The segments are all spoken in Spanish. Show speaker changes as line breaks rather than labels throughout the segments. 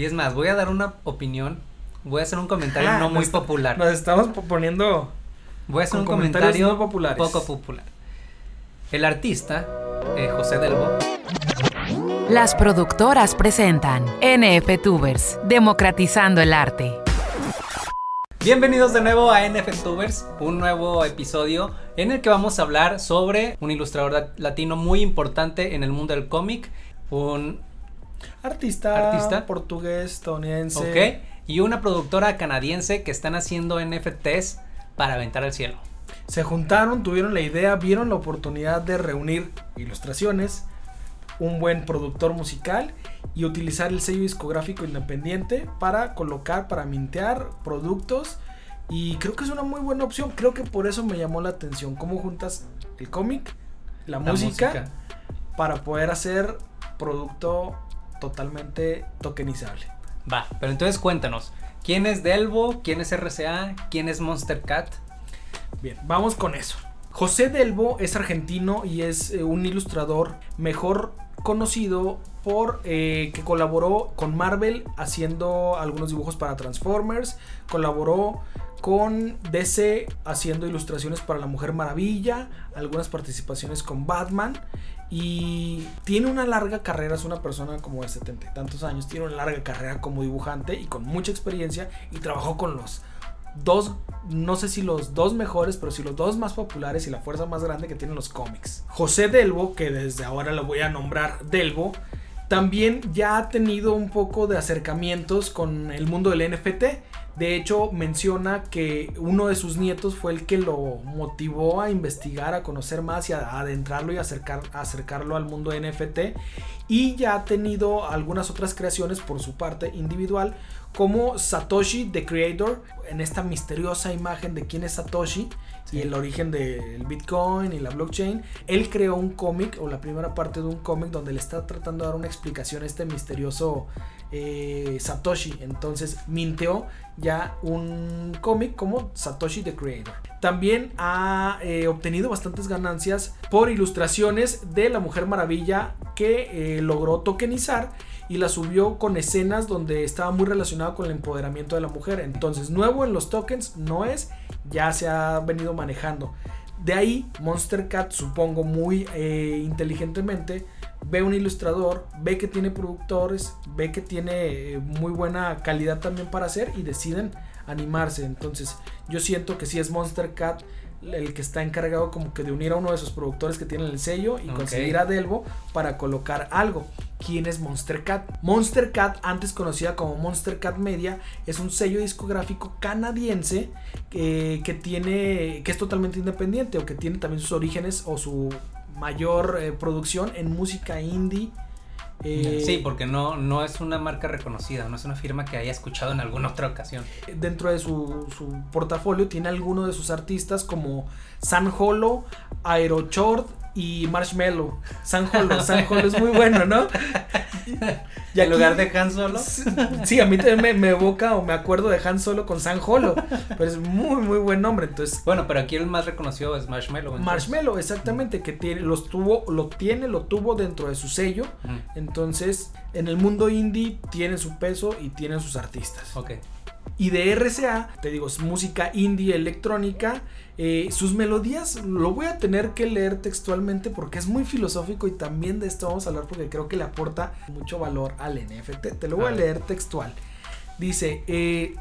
Y es más, voy a dar una opinión, voy a hacer un comentario
Ah,
no muy
nos-
popular.
Nos estamos po- poniendo.
Voy a hacer un comentario
no populares.
poco popular. El artista, eh, José Delbo,
Las productoras presentan NF Tubers, democratizando el arte.
Bienvenidos de nuevo a NFTubers, un nuevo episodio en el que vamos a hablar sobre un ilustrador lat- latino muy importante en el mundo del cómic, un
Artista,
Artista.
portugués, estadounidense.
ok, y una productora canadiense que están haciendo NFTs para aventar al cielo.
Se juntaron, tuvieron la idea, vieron la oportunidad de reunir ilustraciones, un buen productor musical y utilizar el sello discográfico independiente para colocar, para mintear productos. Y creo que es una muy buena opción. Creo que por eso me llamó la atención. Cómo juntas el cómic, la,
La
música, para poder hacer producto totalmente tokenizable.
Va, pero entonces cuéntanos, ¿quién es Delbo? ¿Quién es RCA? ¿Quién es Monster Cat?
Bien, vamos con eso. José Delbo es argentino y es eh, un ilustrador mejor conocido por eh, que colaboró con Marvel haciendo algunos dibujos para Transformers, colaboró con DC haciendo ilustraciones para la Mujer Maravilla, algunas participaciones con Batman y tiene una larga carrera, es una persona como de setenta y tantos años, tiene una larga carrera como dibujante y con mucha experiencia y trabajó con los dos, no sé si los dos mejores, pero si los dos más populares y la fuerza más grande que tienen los cómics. José Delbo, que desde ahora lo voy a nombrar Delbo, también ya ha tenido un poco de acercamientos con el mundo del NFT. De hecho, menciona que uno de sus nietos fue el que lo motivó a investigar, a conocer más y a adentrarlo y acercar, acercarlo al mundo NFT. Y ya ha tenido algunas otras creaciones por su parte individual, como Satoshi, The Creator, en esta misteriosa imagen de quién es Satoshi y el origen del Bitcoin y la blockchain. Él creó un cómic, o la primera parte de un cómic, donde le está tratando de dar una explicación a este misterioso eh, Satoshi. Entonces minteó ya un cómic como Satoshi the Creator. También ha eh, obtenido bastantes ganancias por ilustraciones de la Mujer Maravilla que eh, logró tokenizar y la subió con escenas donde estaba muy relacionado con el empoderamiento de la mujer. Entonces, nuevo en los tokens no es, ya se ha venido manejando. De ahí, Monster Cat, supongo muy eh, inteligentemente, ve un ilustrador, ve que tiene productores, ve que tiene eh, muy buena calidad también para hacer y deciden animarse. Entonces, yo siento que si es Monster Cat el que está encargado como que de unir a uno de esos productores que tienen el sello y conseguir a Delvo para colocar algo. ¿Quién es Monster Cat? Monster Cat, antes conocida como Monster Cat Media, es un sello discográfico canadiense que, que tiene que es totalmente independiente o que tiene también sus orígenes o su mayor eh, producción en música indie. eh,
sí, porque no, no es una marca reconocida, no es una firma que haya escuchado en alguna otra ocasión.
dentro de su, su portafolio tiene algunos de sus artistas como San Holo, Aerochord y Marshmello. San Holo, San Holo es muy bueno, ¿no? Y
en
aquí-
lugar de Han Solo,
Sí, a mí también me, me evoca o me acuerdo de Han Solo con San Holo, pero es muy, muy buen nombre. Entonces,
bueno, pero aquí el más reconocido es Marshmallow. entonces.
Marshmello, exactamente, que tiene, los tuvo, lo tiene, lo tuvo dentro de su sello. Entonces, en el mundo indie tiene su peso y tiene sus artistas.
Ok.
Y de RCA, te digo, es música indie electrónica. eh, sus melodías lo voy a tener que leer textualmente porque es muy filosófico y también de esto vamos a hablar porque creo que le aporta mucho valor al NFT. Te lo voy
A
leer textual. Dice, eh,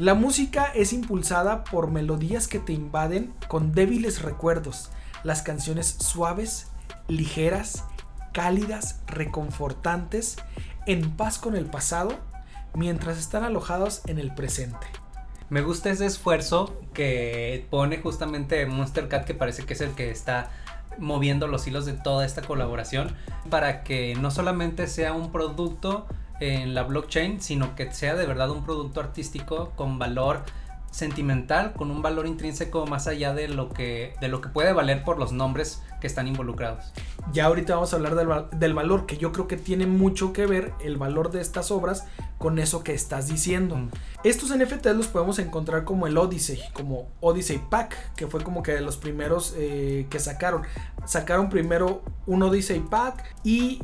la música es impulsada por melodías que te invaden con débiles recuerdos. Las canciones suaves, ligeras, cálidas, reconfortantes, en paz con el pasado, mientras están alojados en el presente.
Me gusta ese esfuerzo que pone justamente Monster Cat, que parece que es el que está moviendo los hilos de toda esta colaboración, para que no solamente sea un producto en la blockchain, sino que sea de verdad un producto artístico con valor sentimental, con un valor intrínseco más allá de lo que, de lo que puede valer por los nombres que están involucrados.
Ya ahorita vamos a hablar del, val- del valor, que yo creo que tiene mucho que ver el valor de estas obras con eso que estás diciendo.
Mm.
Estos NFTs los podemos encontrar como el Odyssey, como Odyssey Pack, que fue como que de los primeros eh, que sacaron. Sacaron primero un Odyssey Pack y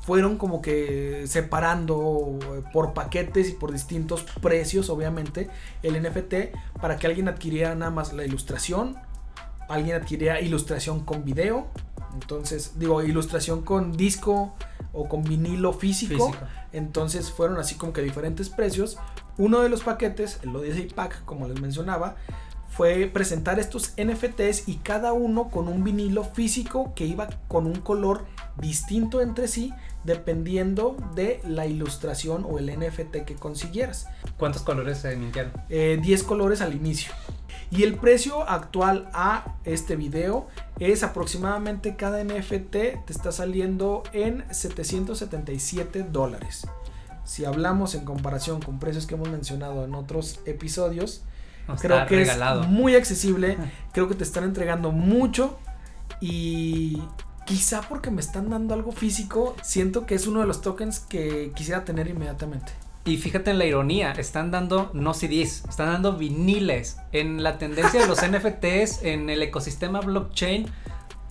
fueron como que separando eh, por paquetes y por distintos precios, obviamente, el NFT para que alguien adquiriera nada más la ilustración, alguien adquiriera ilustración con video, entonces digo ilustración con disco o con vinilo físico,
Físico.
entonces fueron así como que diferentes precios. Uno de los paquetes, el Odyssey Pack, como les mencionaba, fue presentar estos NFTs y cada uno con un vinilo físico que iba con un color distinto entre sí dependiendo de la ilustración o el NFT que consiguieras.
¿Cuántos colores se mintieron?
Eh, 10 colores al inicio. Y el precio actual a este video es aproximadamente cada NFT te está saliendo en 777 dólares. Si hablamos en comparación con precios que hemos mencionado en otros episodios, creo que
regalado.
es muy accesible. Creo que te están entregando mucho y quizá porque me están dando algo físico, siento que es uno de los tokens que quisiera tener inmediatamente.
Y fíjate en la ironía, están dando no CDs, están dando viniles. En la tendencia de los NFTs, en el ecosistema blockchain,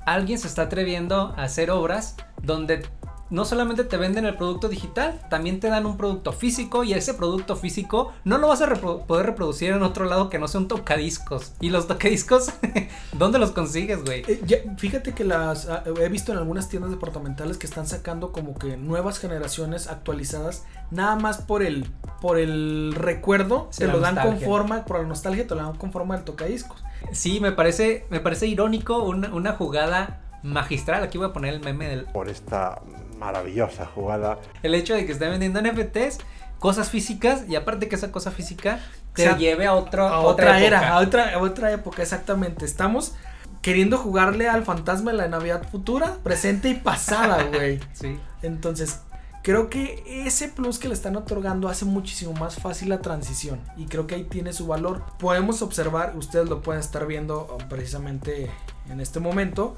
alguien se está atreviendo a hacer obras donde no solamente te venden el producto digital, también te dan un producto físico y ese producto físico no lo vas a repro- poder reproducir en otro lado que no sea un tocadiscos. Y los tocadiscos, ¿dónde los consigues, güey?
Eh, ya, fíjate que las ah, he visto en algunas tiendas departamentales que están sacando como que nuevas generaciones actualizadas nada más por el por el recuerdo
Sí,
te lo dan con forma por la nostalgia te lo dan con forma del tocadiscos
Sí, me parece, me parece irónico una, una jugada magistral. Aquí voy a poner el meme del,
por esta maravillosa jugada.
El hecho de que estén vendiendo NFTs, cosas físicas, y aparte que esa cosa física te
O sea,
lleve a, otro,
a otra, era
época.
a otra a otra época exactamente estamos queriendo jugarle al fantasma de la Navidad futura presente y pasada güey
Sí.
Entonces, creo que ese plus que le están otorgando hace muchísimo más fácil la transición. Y creo que ahí tiene su valor. Podemos observar, ustedes lo pueden estar viendo oh, precisamente en este momento,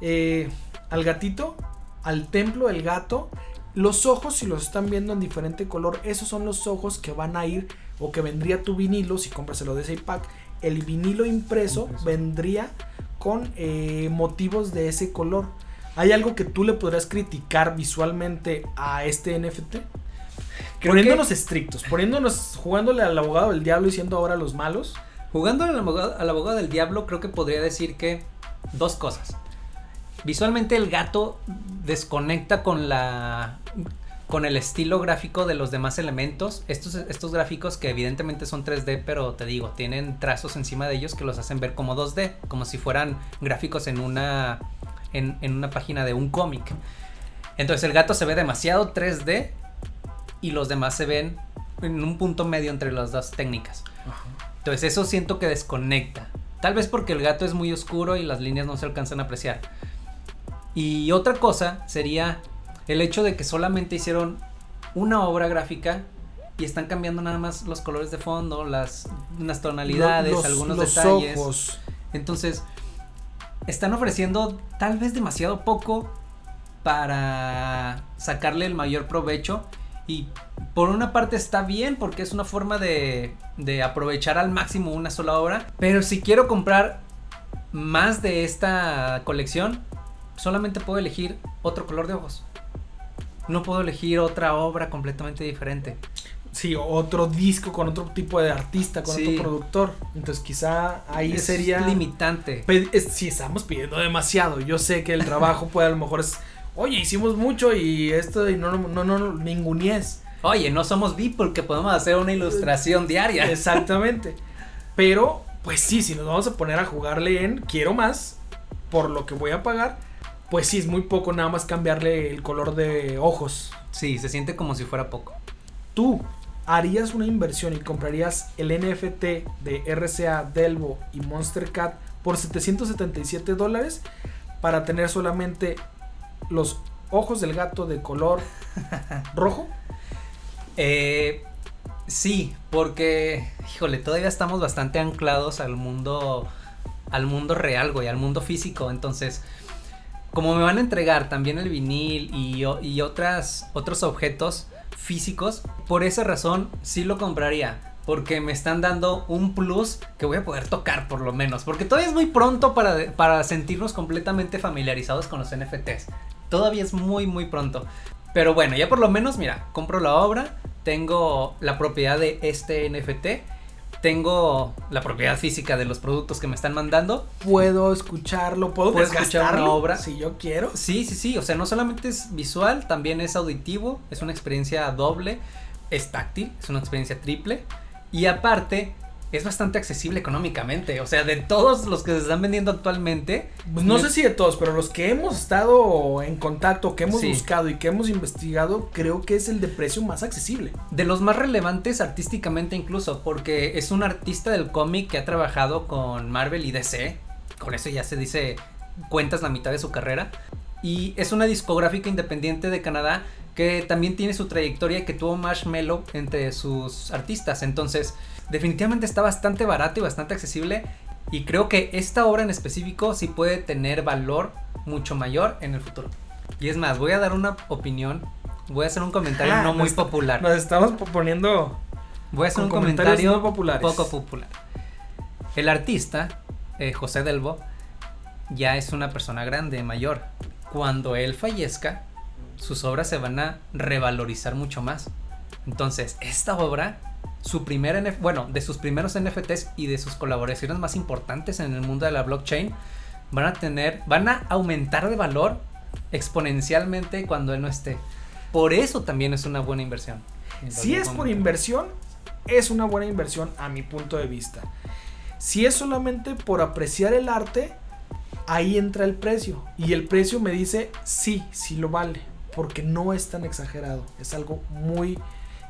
eh, al gatito, al templo del gato. Los ojos, si los están viendo en diferente color, esos son los ojos que van a ir o que vendría tu vinilo si compras el Odyssey Pack. El vinilo impreso,
Impreso.
vendría con eh, motivos de ese color. ¿Hay algo que tú le podrías criticar visualmente a este NFT?
Creo
poniéndonos estrictos, poniéndonos, jugándole al abogado del diablo y siendo ahora los malos.
Jugando al abogado, al abogado del diablo, creo que podría decir que dos cosas. Visualmente el gato desconecta con la con el estilo gráfico de los demás elementos. Estos, estos gráficos que evidentemente son 3D, pero te digo, tienen trazos encima de ellos que los hacen ver como 2D, como si fueran gráficos en una, en, en una página de un cómic. Entonces el gato se ve demasiado 3D y los demás se ven en un punto medio entre las dos técnicas. Entonces eso siento que desconecta. Tal vez porque el gato es muy oscuro y las líneas no se alcanzan a apreciar. Y otra cosa sería el hecho de que solamente hicieron una obra gráfica y están cambiando nada más los colores de fondo, las unas tonalidades,
Los-
algunos
los
detalles.
ojos.
Entonces, están ofreciendo tal vez demasiado poco para sacarle el mayor provecho. Y por una parte está bien porque es una forma de, de aprovechar al máximo una sola obra. Pero si quiero comprar más de esta colección, solamente puedo elegir otro color de ojos. No puedo elegir otra obra completamente diferente.
Sí, otro disco con otro tipo de artista, con
Sí.
otro productor. Entonces quizá ahí
Es
sería...
limitante.
Pe- es- sí, estamos pidiendo demasiado. Yo sé que el trabajo puede a lo mejor es... Oye, hicimos mucho y esto y no, no, no.
Oye, no somos Beeple que podemos hacer una ilustración diaria.
Exactamente. Pero, pues sí, si nos vamos a poner a jugarle en quiero más por lo que voy a pagar, pues sí, es muy poco nada más cambiarle el color de ojos.
Sí, se siente como si fuera poco.
Tú harías una inversión y comprarías el NFT de RCA, Delvo y Monster Cat por 777 dólares para tener solamente los ojos del gato de color rojo.
Eh, sí, porque, híjole, todavía estamos bastante anclados al mundo, al mundo real, güey, al mundo físico. Entonces, como me van a entregar también el vinil y, y otras, otros objetos físicos, por esa razón sí lo compraría. Porque me están dando un plus que voy a poder tocar por lo menos. Porque todavía es muy pronto para, para sentirnos completamente familiarizados con los NFTs. Todavía es muy, muy pronto. Pero bueno, ya por lo menos, mira, compro la obra, tengo la propiedad de este NFT, tengo la propiedad física de los productos que me están mandando.
Puedo escucharlo, puedo
Puedo escuchar una obra.
si yo quiero.
Sí, sí, sí, o sea, no solamente es visual, también es auditivo, es una experiencia doble, es táctil, es una experiencia triple y aparte es bastante accesible económicamente, o sea, de todos los que se están vendiendo actualmente,
Pues no
me-
sé si de todos, pero los que hemos estado en contacto, que hemos
Sí.
buscado y que hemos investigado, creo que es el de precio más accesible.
de los más relevantes artísticamente incluso, porque es un artista del cómic que ha trabajado con Marvel y DC, con eso ya se dice cuentas la mitad de su carrera, y es una discográfica independiente de Canadá que también tiene su trayectoria y que tuvo Marshmello entre sus artistas, entonces definitivamente está bastante barato y bastante accesible, y creo que esta obra en específico sí puede tener valor mucho mayor en el futuro. Y es más, voy a dar una opinión, voy a hacer un comentario
Ah,
no muy
está-
popular.
Nos estamos poniendo
Voy a hacer un comentario
no
poco popular. El artista, eh, José Delbo, ya es una persona grande, mayor. Cuando él fallezca, sus obras se van a revalorizar mucho más. Entonces, esta obra, su primer NF bueno, de sus primeros NFTs y de sus colaboraciones más importantes en el mundo de la blockchain, van a tener, van a aumentar de valor exponencialmente cuando él no esté. Por eso también es una buena inversión.
Si es por inversión, es una buena inversión a mi punto de vista. Si es solamente por apreciar el arte, ahí entra el precio. Y el precio me dice, sí, sí lo vale. Porque no es tan exagerado. Es algo muy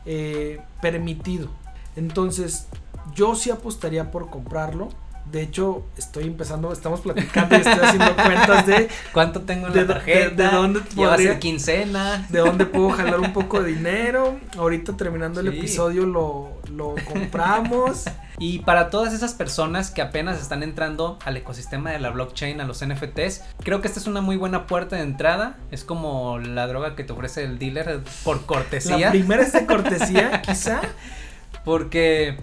eh, permitido. Entonces, yo sí apostaría por comprarlo. De hecho, estoy empezando, estamos platicando y estoy haciendo cuentas de
¿Cuánto tengo en
¿De
la
de-
tarjeta?
de dónde
va a ser
podría-
quincena.
de dónde puedo jalar un poco de dinero. Ahorita terminando el episodio lo, lo compramos.
Y para todas esas personas que apenas están entrando al ecosistema de la blockchain, a los NFTs, creo que esta es una muy buena puerta de entrada. Es como la droga que te ofrece el dealer por
La
cortesía.
primera es de cortesía, quizá.
Porque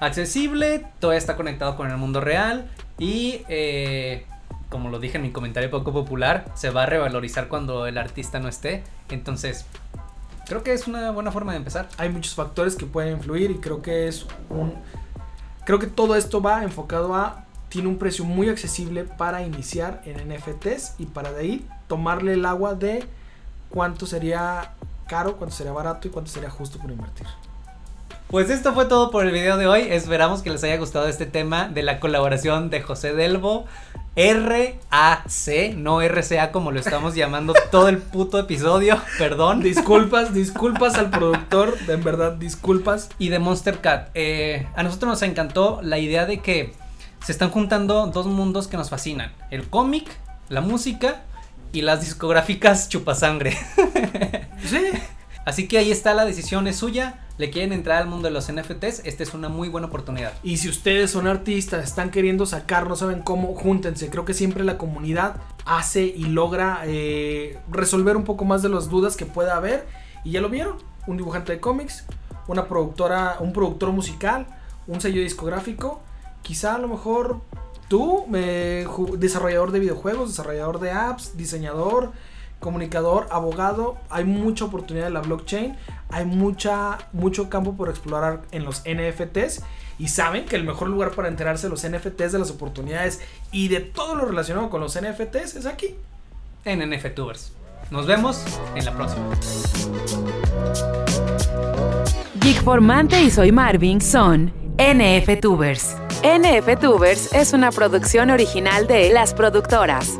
accesible, todo está conectado con el mundo real y eh, como lo dije en mi comentario poco popular, se va a revalorizar cuando el artista no esté. Entonces, creo que es una buena forma de empezar.
Hay muchos factores que pueden influir y creo que es un... Creo que todo esto va enfocado a... Tiene un precio muy accesible para iniciar en NFTs y para de ahí tomarle el agua de cuánto sería caro, cuánto sería barato y cuánto sería justo por invertir.
Pues esto fue todo por el video de hoy. Esperamos que les haya gustado este tema de la colaboración de José Delbo. RAC, no RCA como lo estamos llamando todo el puto episodio, perdón.
Disculpas, disculpas al productor, de en verdad, disculpas.
Y de Monster Cat. Eh, a nosotros nos encantó la idea de que se están juntando dos mundos que nos fascinan. El cómic, la música y las discográficas chupasangre.
Sí,
Así que ahí está, la decisión es suya. Le quieren entrar al mundo de los NFTs, esta es una muy buena oportunidad.
Y si ustedes son artistas, están queriendo sacar, no saben cómo, júntense. Creo que siempre la comunidad hace y logra eh, resolver un poco más de las dudas que pueda haber. Y ya lo vieron, un dibujante de cómics, una productora, un productor musical, un sello discográfico. Quizá a lo mejor tú, eh, desarrollador de videojuegos, desarrollador de apps, diseñador, comunicador, abogado. Hay mucha oportunidad en la blockchain. Hay mucha, mucho campo por explorar en los NFTs. Y saben que el mejor lugar para enterarse de los NFTs, de las oportunidades y de todo lo relacionado con los NFTs es aquí.
En NFTubers. Nos vemos en la próxima.
Geekformante y Soy Marvin son NFTubers. NFTubers es una producción original de Las Productoras.